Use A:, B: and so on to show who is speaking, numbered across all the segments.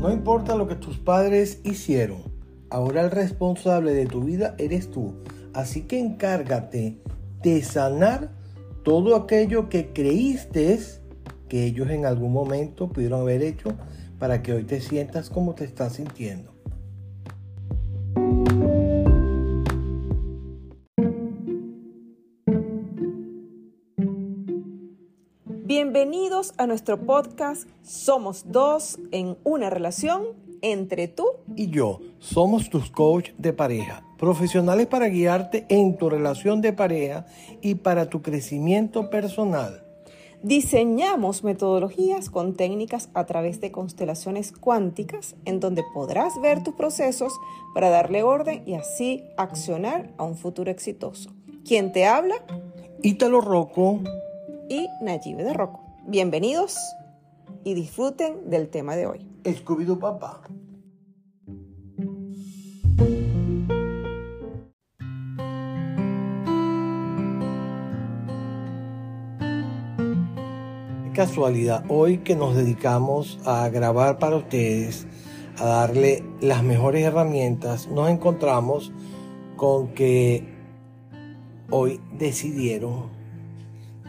A: No importa lo que tus padres hicieron, ahora el responsable de tu vida eres tú. Así que encárgate de sanar todo aquello que creíste que ellos en algún momento pudieron haber hecho para que hoy te sientas como te estás sintiendo.
B: Bienvenidos a nuestro podcast Somos dos en una relación entre tú
A: y yo. Somos tus coach de pareja, profesionales para guiarte en tu relación de pareja y para tu crecimiento personal.
B: Diseñamos metodologías con técnicas a través de constelaciones cuánticas en donde podrás ver tus procesos para darle orden y así accionar a un futuro exitoso. ¿Quién te habla?
A: Ítalo Rocco
B: y Nayibe de Rocco. Bienvenidos y disfruten del tema de hoy.
A: scooby Papá. casualidad, hoy que nos dedicamos a grabar para ustedes, a darle las mejores herramientas, nos encontramos con que hoy decidieron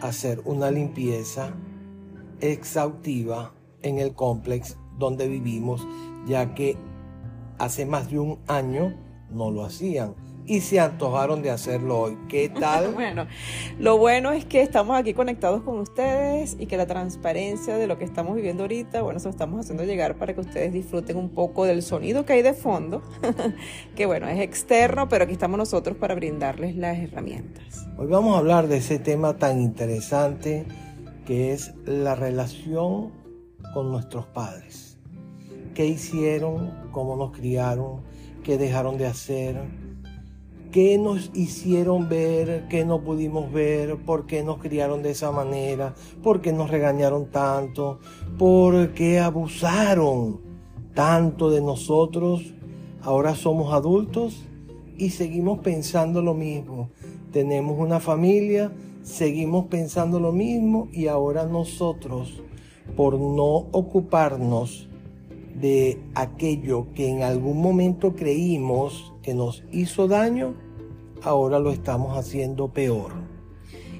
A: hacer una limpieza exhaustiva en el complex donde vivimos, ya que hace más de un año no lo hacían y se antojaron de hacerlo hoy. ¿Qué tal?
B: bueno, lo bueno es que estamos aquí conectados con ustedes y que la transparencia de lo que estamos viviendo ahorita, bueno, eso estamos haciendo llegar para que ustedes disfruten un poco del sonido que hay de fondo, que bueno, es externo, pero aquí estamos nosotros para brindarles las herramientas.
A: Hoy vamos a hablar de ese tema tan interesante que es la relación con nuestros padres. ¿Qué hicieron? ¿Cómo nos criaron? ¿Qué dejaron de hacer? qué nos hicieron ver, qué no pudimos ver, por qué nos criaron de esa manera, por qué nos regañaron tanto, por qué abusaron tanto de nosotros. Ahora somos adultos y seguimos pensando lo mismo. Tenemos una familia, seguimos pensando lo mismo y ahora nosotros, por no ocuparnos de aquello que en algún momento creímos que nos hizo daño, ahora lo estamos haciendo peor.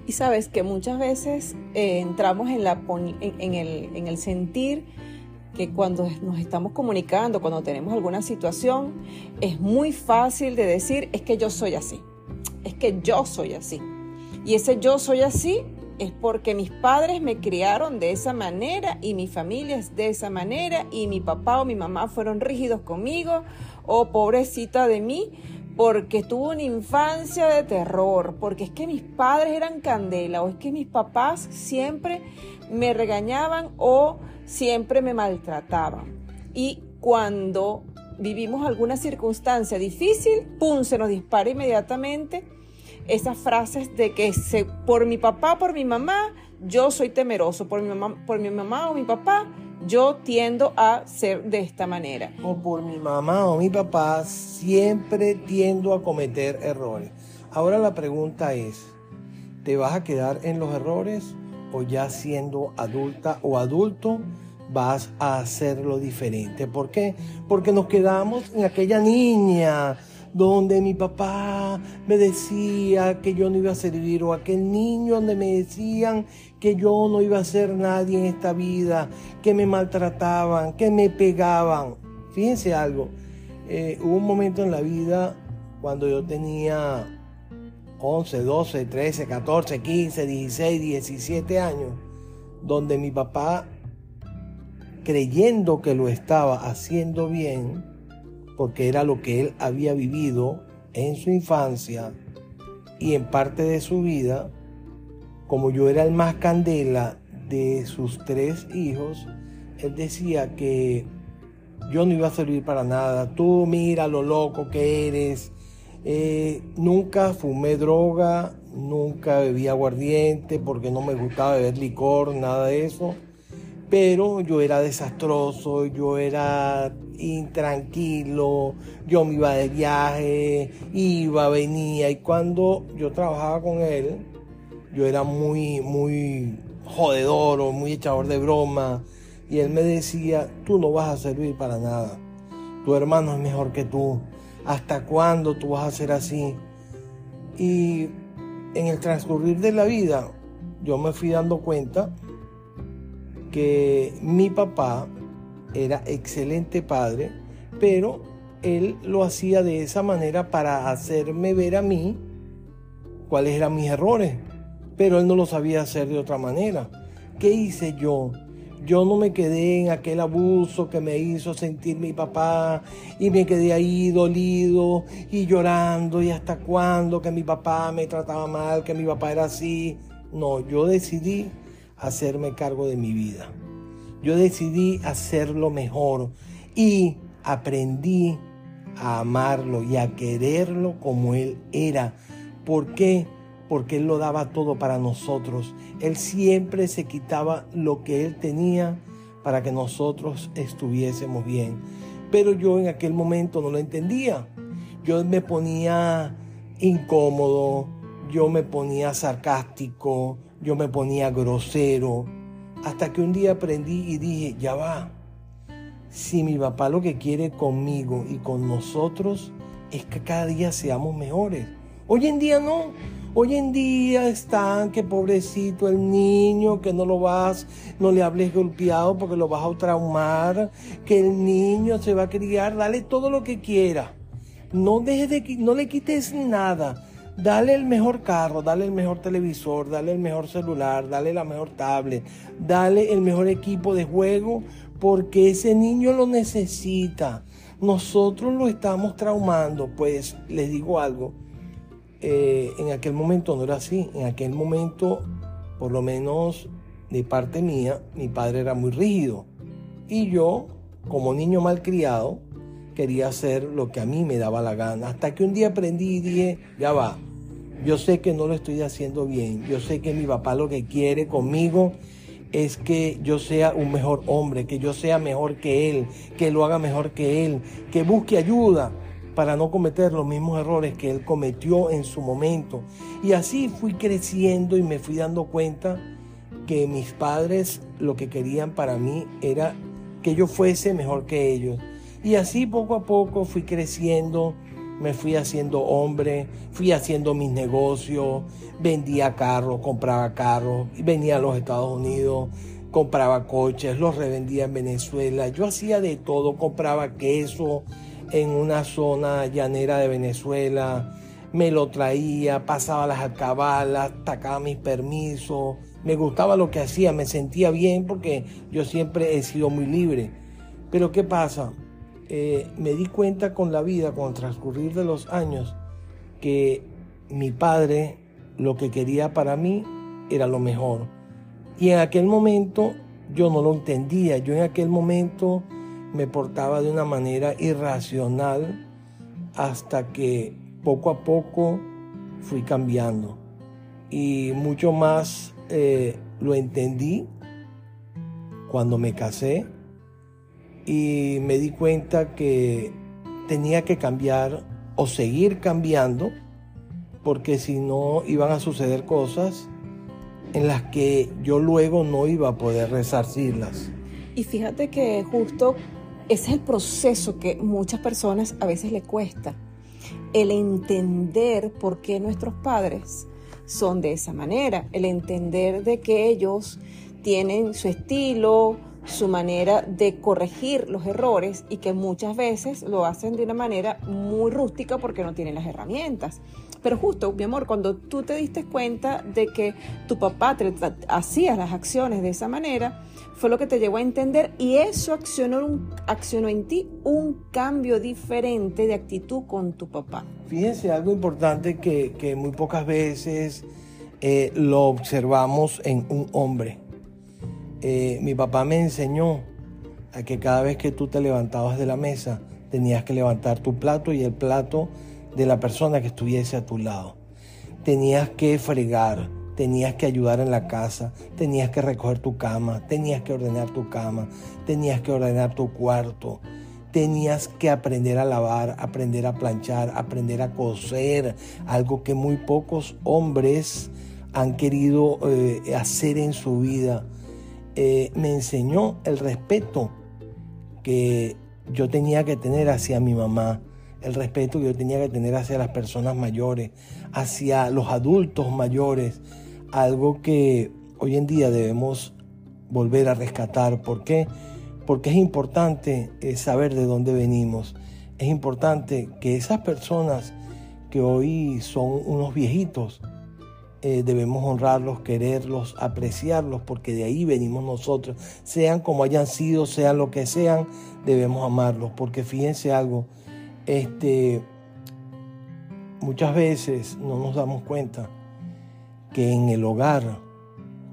B: Y sabes que muchas veces eh, entramos en, la, en, el, en el sentir que cuando nos estamos comunicando, cuando tenemos alguna situación, es muy fácil de decir, es que yo soy así, es que yo soy así. Y ese yo soy así es porque mis padres me criaron de esa manera y mi familia es de esa manera y mi papá o mi mamá fueron rígidos conmigo o pobrecita de mí porque tuve una infancia de terror, porque es que mis padres eran candela o es que mis papás siempre me regañaban o siempre me maltrataban. Y cuando vivimos alguna circunstancia difícil, ¡pum!, se nos dispara inmediatamente esas frases de que se, por mi papá, por mi mamá, yo soy temeroso, por mi mamá, por mi mamá o mi papá, yo tiendo a ser de esta manera.
A: O por mi mamá o mi papá, siempre tiendo a cometer errores. Ahora la pregunta es, ¿te vas a quedar en los errores o ya siendo adulta o adulto? vas a hacerlo diferente. ¿Por qué? Porque nos quedamos en aquella niña donde mi papá me decía que yo no iba a servir, o aquel niño donde me decían que yo no iba a ser nadie en esta vida, que me maltrataban, que me pegaban. Fíjense algo, eh, hubo un momento en la vida cuando yo tenía 11, 12, 13, 14, 15, 16, 17 años, donde mi papá, creyendo que lo estaba haciendo bien, porque era lo que él había vivido en su infancia y en parte de su vida, como yo era el más candela de sus tres hijos, él decía que yo no iba a servir para nada, tú mira lo loco que eres, eh, nunca fumé droga, nunca bebí aguardiente porque no me gustaba beber licor, nada de eso pero yo era desastroso, yo era intranquilo, yo me iba de viaje, iba, venía, y cuando yo trabajaba con él, yo era muy, muy jodedor o muy echador de broma, y él me decía, tú no vas a servir para nada, tu hermano es mejor que tú, ¿hasta cuándo tú vas a ser así? Y en el transcurrir de la vida yo me fui dando cuenta que mi papá era excelente padre, pero él lo hacía de esa manera para hacerme ver a mí cuáles eran mis errores, pero él no lo sabía hacer de otra manera. ¿Qué hice yo? Yo no me quedé en aquel abuso que me hizo sentir mi papá y me quedé ahí dolido y llorando y hasta cuándo que mi papá me trataba mal, que mi papá era así. No, yo decidí hacerme cargo de mi vida. Yo decidí hacerlo mejor y aprendí a amarlo y a quererlo como Él era. ¿Por qué? Porque Él lo daba todo para nosotros. Él siempre se quitaba lo que Él tenía para que nosotros estuviésemos bien. Pero yo en aquel momento no lo entendía. Yo me ponía incómodo, yo me ponía sarcástico, yo me ponía grosero, hasta que un día aprendí y dije, ya va, si mi papá lo que quiere conmigo y con nosotros es que cada día seamos mejores. Hoy en día no. Hoy en día están que pobrecito el niño, que no lo vas, no le hables golpeado porque lo vas a traumar, que el niño se va a criar, dale todo lo que quiera. No dejes de no le quites nada. Dale el mejor carro, dale el mejor televisor, dale el mejor celular, dale la mejor tablet, dale el mejor equipo de juego, porque ese niño lo necesita. Nosotros lo estamos traumando. Pues les digo algo, eh, en aquel momento no era así. En aquel momento, por lo menos de parte mía, mi padre era muy rígido. Y yo, como niño malcriado, quería hacer lo que a mí me daba la gana. Hasta que un día aprendí y dije, ya va, yo sé que no lo estoy haciendo bien. Yo sé que mi papá lo que quiere conmigo es que yo sea un mejor hombre, que yo sea mejor que él, que lo haga mejor que él, que busque ayuda para no cometer los mismos errores que él cometió en su momento. Y así fui creciendo y me fui dando cuenta que mis padres lo que querían para mí era que yo fuese mejor que ellos. Y así poco a poco fui creciendo, me fui haciendo hombre, fui haciendo mis negocios, vendía carros, compraba carros, venía a los Estados Unidos, compraba coches, los revendía en Venezuela, yo hacía de todo, compraba queso en una zona llanera de Venezuela, me lo traía, pasaba las alcabalas, sacaba mis permisos, me gustaba lo que hacía, me sentía bien porque yo siempre he sido muy libre. Pero ¿qué pasa? Eh, me di cuenta con la vida, con el transcurrir de los años, que mi padre lo que quería para mí era lo mejor. Y en aquel momento yo no lo entendía, yo en aquel momento me portaba de una manera irracional hasta que poco a poco fui cambiando. Y mucho más eh, lo entendí cuando me casé y me di cuenta que tenía que cambiar o seguir cambiando porque si no iban a suceder cosas en las que yo luego no iba a poder resarcirlas.
B: Y fíjate que justo ese es el proceso que muchas personas a veces le cuesta, el entender por qué nuestros padres son de esa manera, el entender de que ellos tienen su estilo, su manera de corregir los errores y que muchas veces lo hacen de una manera muy rústica porque no tienen las herramientas. Pero justo, mi amor, cuando tú te diste cuenta de que tu papá te, hacía las acciones de esa manera, fue lo que te llevó a entender y eso accionó, accionó en ti un cambio diferente de actitud con tu papá.
A: Fíjense, algo importante que, muy pocas veces eh, lo observamos en un hombre eh, mi papá me enseñó a que cada vez que tú te levantabas de la mesa, tenías que levantar tu plato y el plato de la persona que estuviese a tu lado. Tenías que fregar, tenías que ayudar en la casa, tenías que recoger tu cama, tenías que ordenar tu cama, tenías que ordenar tu cuarto, tenías que aprender a lavar, aprender a planchar, aprender a coser, algo que muy pocos hombres han querido eh, hacer en su vida eh, me enseñó el respeto que yo tenía que tener hacia mi mamá, el respeto que yo tenía que tener hacia las personas mayores, hacia los adultos mayores, algo que hoy en día debemos volver a rescatar. ¿Por qué? Porque es importante eh, saber de dónde venimos. Es importante que esas personas que hoy son unos viejitos, eh, debemos honrarlos, quererlos, apreciarlos, porque de ahí venimos nosotros. Sean como hayan sido, sean lo que sean, debemos amarlos. Porque fíjense algo, este, muchas veces no nos damos cuenta que en el hogar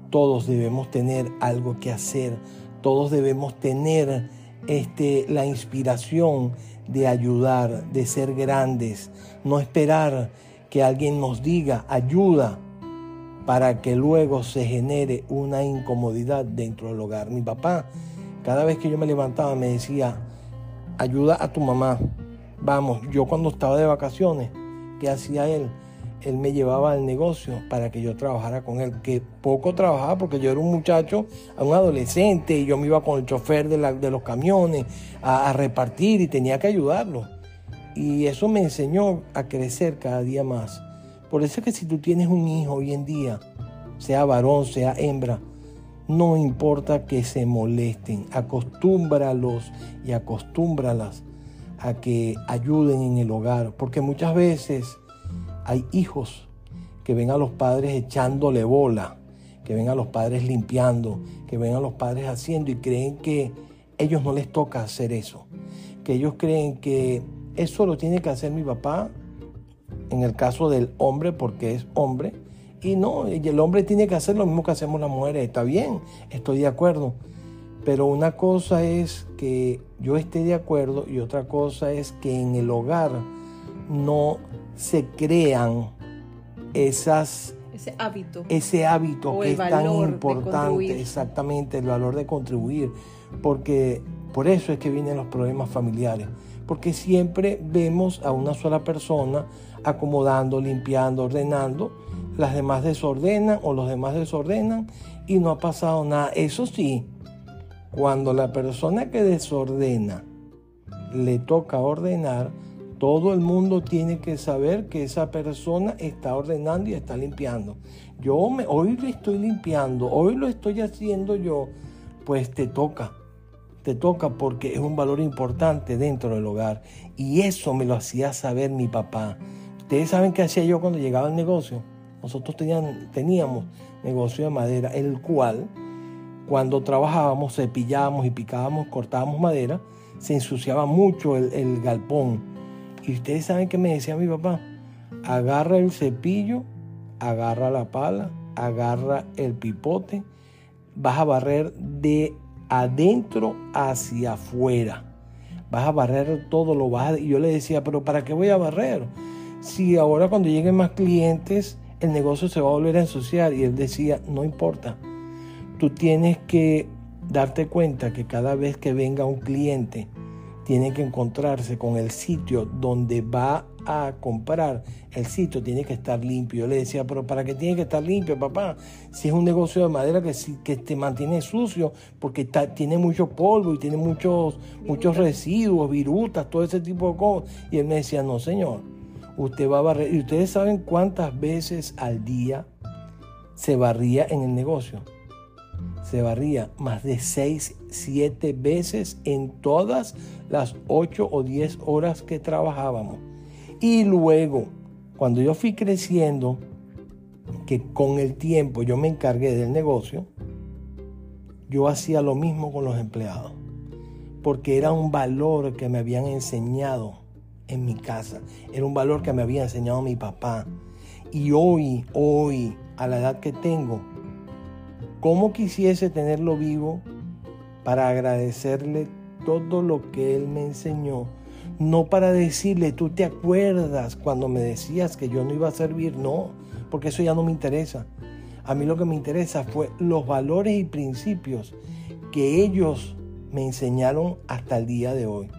A: todos debemos tener algo que hacer, todos debemos tener este, la inspiración de ayudar, de ser grandes, no esperar que alguien nos diga ayuda para que luego se genere una incomodidad dentro del hogar. Mi papá, cada vez que yo me levantaba, me decía, ayuda a tu mamá. Vamos, yo cuando estaba de vacaciones, ¿qué hacía él? Él me llevaba al negocio para que yo trabajara con él, que poco trabajaba porque yo era un muchacho, un adolescente, y yo me iba con el chofer de, los camiones a repartir y tenía que ayudarlo. Y eso me enseñó a crecer cada día más. Por eso es que si tú tienes un hijo hoy en día, sea varón, sea hembra, no importa que se molesten, acostúmbralos y acostúmbralas a que ayuden en el hogar, porque muchas veces hay hijos que ven a los padres echándole bola, que ven a los padres limpiando, que ven a los padres haciendo y creen que ellos no les toca hacer eso, que ellos creen que eso lo tiene que hacer mi papá en el caso del hombre porque es hombre. Y no, el hombre tiene que hacer lo mismo que hacemos las mujeres. Está bien, estoy de acuerdo. Pero una cosa es que yo esté de acuerdo y otra cosa es que en el hogar no se crean esas
B: ese hábito
A: ese hábito que es tan importante exactamente el valor de contribuir porque por eso es que vienen los problemas familiares porque siempre vemos a una sola persona acomodando, limpiando, ordenando, las demás desordenan o los demás desordenan y no ha pasado nada. Eso sí, cuando la persona que desordena le toca ordenar, todo el mundo tiene que saber que esa persona está ordenando y está limpiando. Yo me, hoy lo estoy limpiando, hoy lo estoy haciendo yo, pues te toca te toca porque es un valor importante dentro del hogar. Y eso me lo hacía saber mi papá. Ustedes saben qué hacía yo cuando llegaba al negocio. Nosotros teníamos negocio de madera, el cual cuando trabajábamos, cepillábamos y picábamos, cortábamos madera, se ensuciaba mucho el, galpón. Y ustedes saben qué me decía mi papá. Agarra el cepillo, agarra la pala, agarra el pipote, vas a barrer de adentro hacia afuera. Vas a barrer todo, lo vas a... Y yo le decía, pero ¿para qué voy a barrer? Si ahora cuando lleguen más clientes, el negocio se va a volver a ensuciar. Y él decía, no importa. Tú tienes que darte cuenta que cada vez que venga un cliente, tiene que encontrarse con el sitio donde va a comprar, el sitio tiene que estar limpio. Yo le decía, pero ¿para qué tiene que estar limpio, papá? Si es un negocio de madera que, que te mantiene sucio, porque tiene mucho polvo y tiene muchos, muchos residuos, virutas, todo ese tipo de cosas. Y él me decía, no, señor, usted va a barrer. ¿Y ustedes saben cuántas veces al día se barría en el negocio? Se barría más de 6, 7 veces en todas las 8 o 10 horas que trabajábamos. Y luego, cuando yo fui creciendo, que con el tiempo yo me encargué del negocio, yo hacía lo mismo con los empleados, porque era un valor que me habían enseñado en mi casa, era un valor que me había enseñado mi papá. Y hoy, hoy, a la edad que tengo, ¿cómo quisiese tenerlo vivo para agradecerle todo lo que él me enseñó no para decirle, tú te acuerdas cuando me decías que yo no iba a servir, no, porque eso ya no me interesa. A mí lo que me interesa fue los valores y principios que ellos me enseñaron hasta el día de hoy.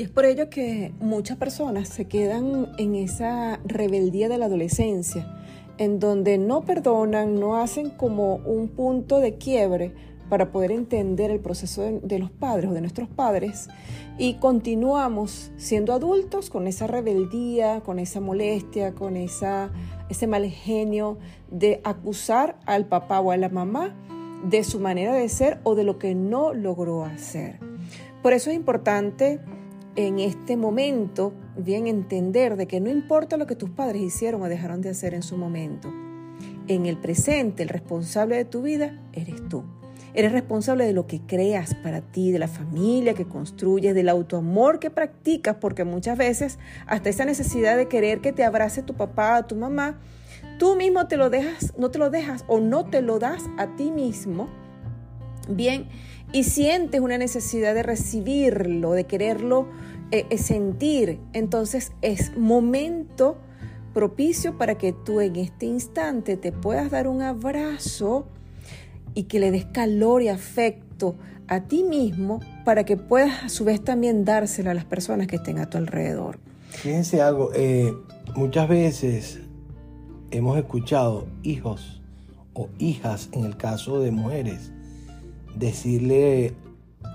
B: Y es por ello que muchas personas se quedan en esa rebeldía de la adolescencia, en donde no perdonan, no hacen como un punto de quiebre para poder entender el proceso de, los padres o de nuestros padres y continuamos siendo adultos con esa rebeldía, con esa molestia, con esa, ese mal genio de acusar al papá o a la mamá de su manera de ser o de lo que no logró hacer. Por eso es importante en este momento bien entender de que no importa lo que tus padres hicieron o dejaron de hacer en su momento. En el presente, el responsable de tu vida eres tú. Eres responsable de lo que creas para ti, de la familia que construyes, del autoamor que practicas, porque muchas veces hasta esa necesidad de querer que te abrace tu papá tu mamá, tú mismo te lo dejas, no te lo dejas o no te lo das a ti mismo. Bien, y sientes una necesidad de recibirlo, de quererlo eh, eh, sentir, entonces es momento propicio para que tú en este instante te puedas dar un abrazo y que le des calor y afecto a ti mismo para que puedas a su vez también dárselo a las personas que estén a tu alrededor.
A: Fíjense algo, eh, muchas veces hemos escuchado hijos o hijas, en el caso de mujeres, decirle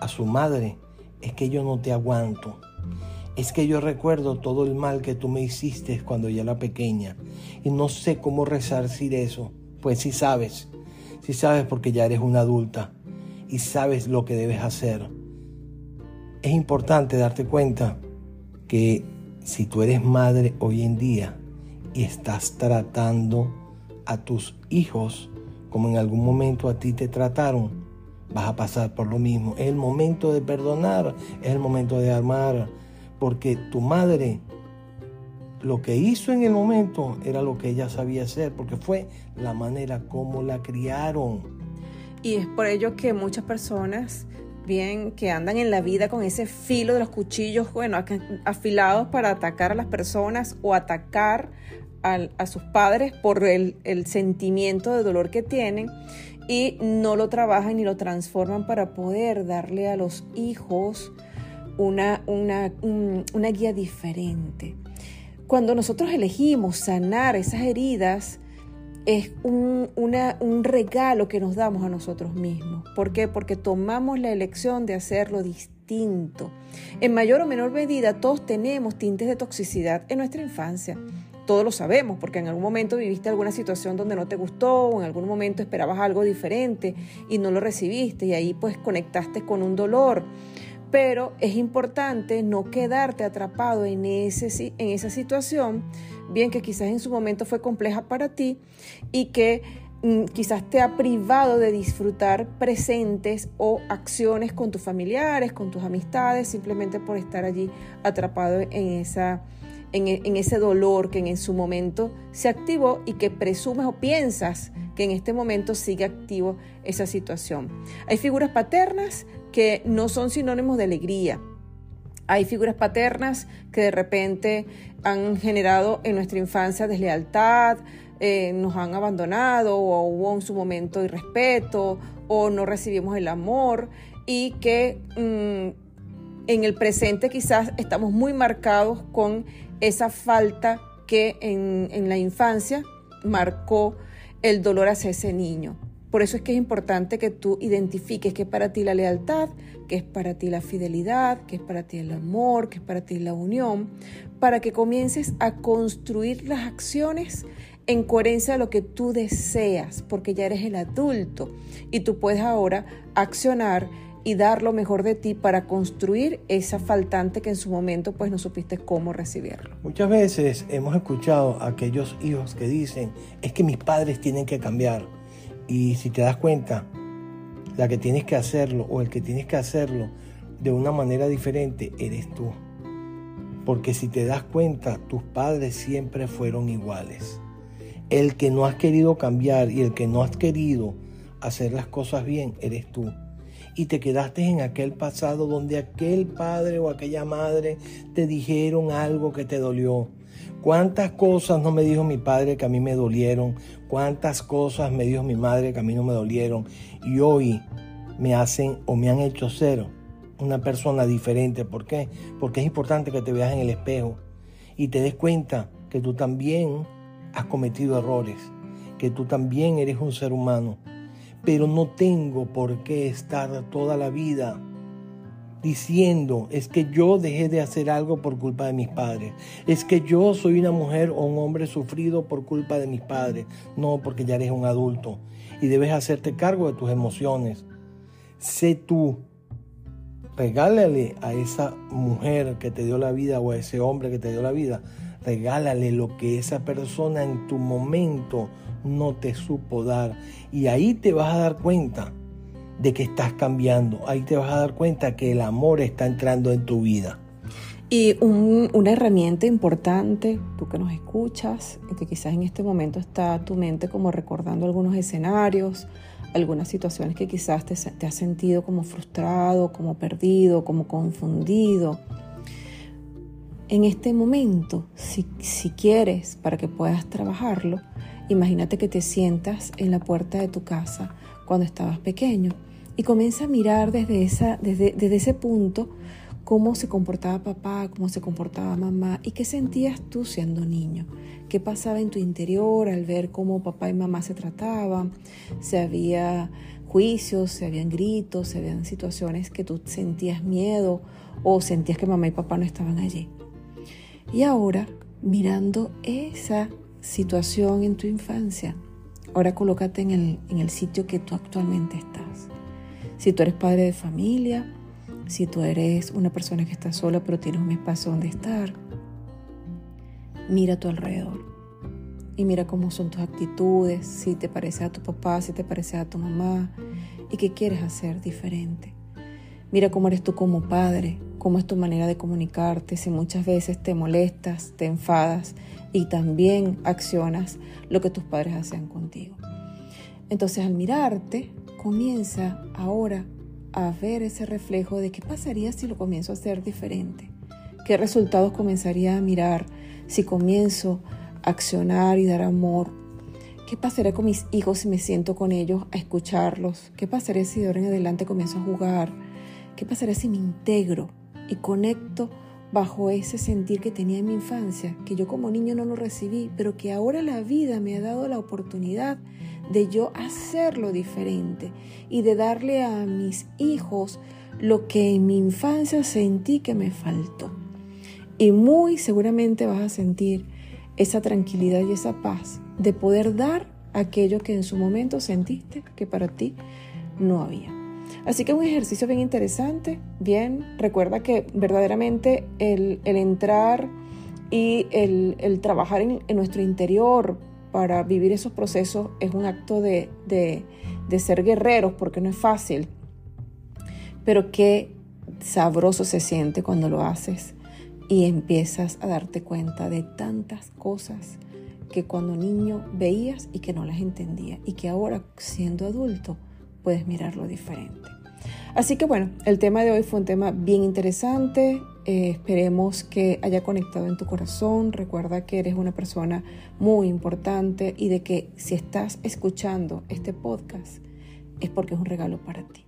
A: a su madre, es que yo no te aguanto, es que yo recuerdo todo el mal que tú me hiciste cuando yo era pequeña y no sé cómo resarcir eso. Pues si sabes, si sabes porque ya eres una adulta y sabes lo que debes hacer. Es importante darte cuenta que si tú eres madre hoy en día y estás tratando a tus hijos como en algún momento a ti te trataron, vas a pasar por lo mismo. Es el momento de perdonar, es el momento de amar, porque tu madre lo que hizo en el momento era lo que ella sabía hacer, porque fue la manera como la criaron.
B: Y es por ello que muchas personas, bien, que andan en la vida con ese filo de los cuchillos, bueno, afilados para atacar a las personas o atacar a, sus padres por el sentimiento de dolor que tienen y no lo trabajan ni lo transforman para poder darle a los hijos una, una, una guía diferente. Cuando nosotros elegimos sanar esas heridas, es un, un, regalo que nos damos a nosotros mismos. ¿Por qué? Porque tomamos la elección de hacerlo distinto. En mayor o menor medida, todos tenemos tintes de toxicidad en nuestra infancia todos lo sabemos, porque en algún momento viviste alguna situación donde no te gustó, o en algún momento esperabas algo diferente y no lo recibiste, y ahí pues conectaste con un dolor. Pero es importante no quedarte atrapado en, ese, en esa situación, bien que quizás en su momento fue compleja para ti y que mm, quizás te ha privado de disfrutar presentes o acciones con tus familiares, con tus amistades, simplemente por estar allí atrapado en esa e, en, ese dolor que en su momento se activó y que presumes o piensas que en este momento sigue activo esa situación. Hay figuras paternas que no son sinónimos de alegría. Hay figuras paternas que de repente han generado en nuestra infancia deslealtad, eh, nos han abandonado o hubo en su momento irrespeto o no recibimos el amor y que mm, en el presente quizás estamos muy marcados con esa falta que en, la infancia marcó el dolor hacia ese niño. Por eso es que es importante que tú identifiques que es para ti la lealtad, que es para ti la fidelidad, que es para ti el amor, que es para ti la unión, para que comiences a construir las acciones en coherencia a lo que tú deseas, porque ya eres el adulto y tú puedes ahora accionar y dar lo mejor de ti para construir esa faltante que en su momento pues no supiste cómo recibirlo.
A: Muchas veces hemos escuchado a aquellos hijos que dicen, es que mis padres tienen que cambiar. Y si te das cuenta, la que tienes que hacerlo o el que tienes que hacerlo de una manera diferente eres tú. Porque si te das cuenta, tus padres siempre fueron iguales. El que no has querido cambiar y el que no has querido hacer las cosas bien, eres tú y te quedaste en aquel pasado donde aquel padre o aquella madre te dijeron algo que te dolió. ¿Cuántas cosas no me dijo mi padre que a mí me dolieron? ¿Cuántas cosas me dijo mi madre que a mí no me dolieron? Y hoy me hacen o me han hecho ser una persona diferente. ¿Por qué? Porque es importante que te veas en el espejo y te des cuenta que tú también has cometido errores, que tú también eres un ser humano pero no tengo por qué estar toda la vida diciendo es que yo dejé de hacer algo por culpa de mis padres, es que yo soy una mujer o un hombre sufrido por culpa de mis padres, no porque ya eres un adulto y debes hacerte cargo de tus emociones. Sé tú, regálale a esa mujer que te dio la vida o a ese hombre que te dio la vida, regálale lo que esa persona en tu momento no te supo dar y ahí te vas a dar cuenta de que estás cambiando. Ahí te vas a dar cuenta que el amor está entrando en tu vida.
B: Y una herramienta importante, tú que nos escuchas, que quizás en este momento está tu mente como recordando algunos escenarios, algunas situaciones que quizás te, te has sentido como frustrado, como perdido, como confundido. En este momento, si, quieres, para que puedas trabajarlo, imagínate que te sientas en la puerta de tu casa cuando estabas pequeño y comienza a mirar desde ese punto cómo se comportaba papá, cómo se comportaba mamá y qué sentías tú siendo niño, qué pasaba en tu interior al ver cómo papá y mamá se trataban, si había juicios, si habían gritos, si habían situaciones que tú sentías miedo o sentías que mamá y papá no estaban allí. Y ahora, mirando esa situación en tu infancia, ahora colócate en el, en el sitio que tú actualmente estás. Si tú eres padre de familia, si tú eres una persona que está sola pero tienes un espacio donde estar, mira a tu alrededor y mira cómo son tus actitudes, si te parece a tu papá, si te parece a tu mamá y qué quieres hacer diferente. Mira cómo eres tú como padre, cómo es tu manera de comunicarte, si muchas veces te molestas, te enfadas y también accionas lo que tus padres hacen contigo. Entonces al mirarte, comienza ahora a ver ese reflejo de qué pasaría si lo comienzo a hacer diferente, qué resultados comenzaría a mirar si comienzo a accionar y dar amor, qué pasaría con mis hijos si me siento con ellos a escucharlos, qué pasaría si de ahora en adelante comienzo a jugar, qué pasaría si me integro y conecto bajo ese sentir que tenía en mi infancia, que yo como niño no lo recibí, pero que ahora la vida me ha dado la oportunidad de yo hacerlo diferente y de darle a mis hijos lo que en mi infancia sentí que me faltó. Y muy seguramente vas a sentir esa tranquilidad y esa paz de poder dar aquello que en su momento sentiste que para ti no había. Así que un ejercicio bien interesante, bien, recuerda que verdaderamente el, entrar y el, trabajar en, en nuestro interior para vivir esos procesos es un acto de, ser guerreros porque no es fácil, pero qué sabroso se siente cuando lo haces y empiezas a darte cuenta de tantas cosas que cuando niño veías y que no las entendía y que ahora siendo adulto puedes mirarlo diferente. Así que bueno, el tema de hoy fue un tema bien interesante, eh, esperemos que haya conectado en tu corazón. Recuerda que eres una persona muy importante y de que si estás escuchando este podcast es porque es un regalo para ti.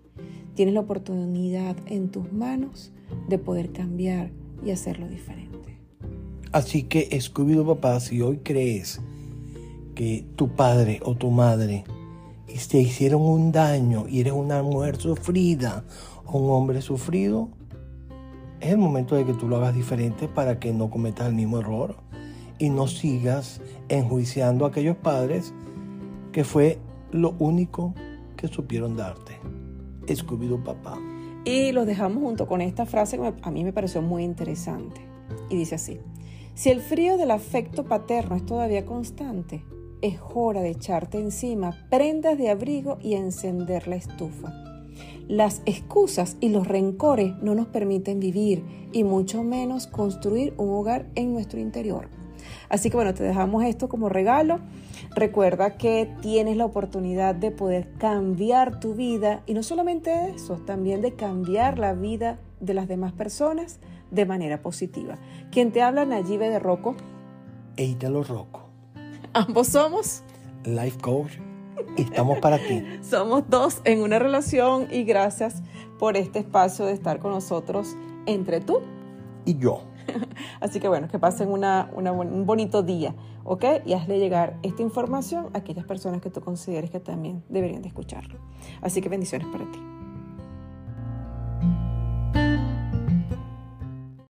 B: Tienes la oportunidad en tus manos de poder cambiar y hacerlo diferente.
A: Así que, escubido papá, si hoy crees que tu padre o tu madre te hicieron un daño y eres una mujer sufrida o un hombre sufrido, es el momento de que tú lo hagas diferente para que no cometas el mismo error y no sigas enjuiciando a aquellos padres que fue lo único que supieron darte. Escubido papá.
B: Y lo dejamos junto con esta frase que a mí me pareció muy interesante. Y dice así, si el frío del afecto paterno es todavía constante, es hora de echarte encima prendas de abrigo y encender la estufa las excusas y los rencores no nos permiten vivir y mucho menos construir un hogar en nuestro interior. Así que bueno, te dejamos esto como regalo. Recuerda que tienes la oportunidad de poder cambiar tu vida y no solamente eso, también de cambiar la vida de las demás personas de manera positiva. Quien te habla, Nayibe de Rocco.
A: Eitalo Rocco.
B: Ambos somos
A: Life Coach estamos para ti.
B: Somos dos en una relación y gracias por este espacio de estar con nosotros entre tú
A: y yo.
B: Así que bueno, que pasen un bonito día, ¿ok? Y hazle llegar esta información a aquellas personas que tú consideres que también deberían de escucharlo. Así que bendiciones para ti.